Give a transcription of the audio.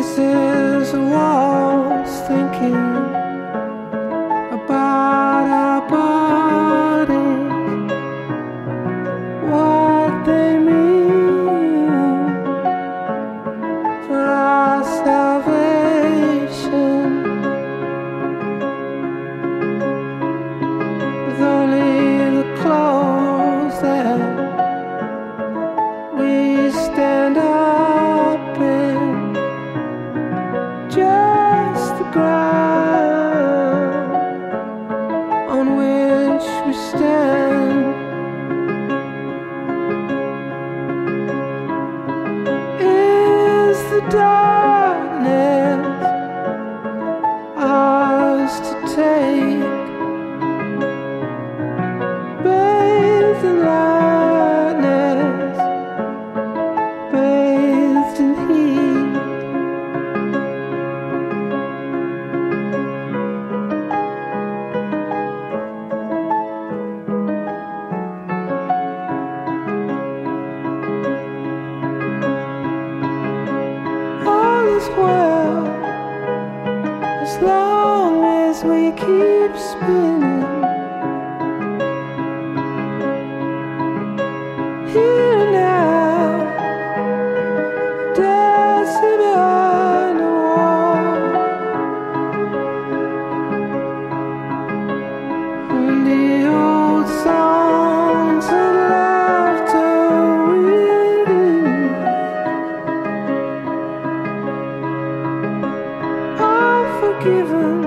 This is lost thinking. Which we stand. Is the darkness ours to take? this world as long as we keep spinning. Here given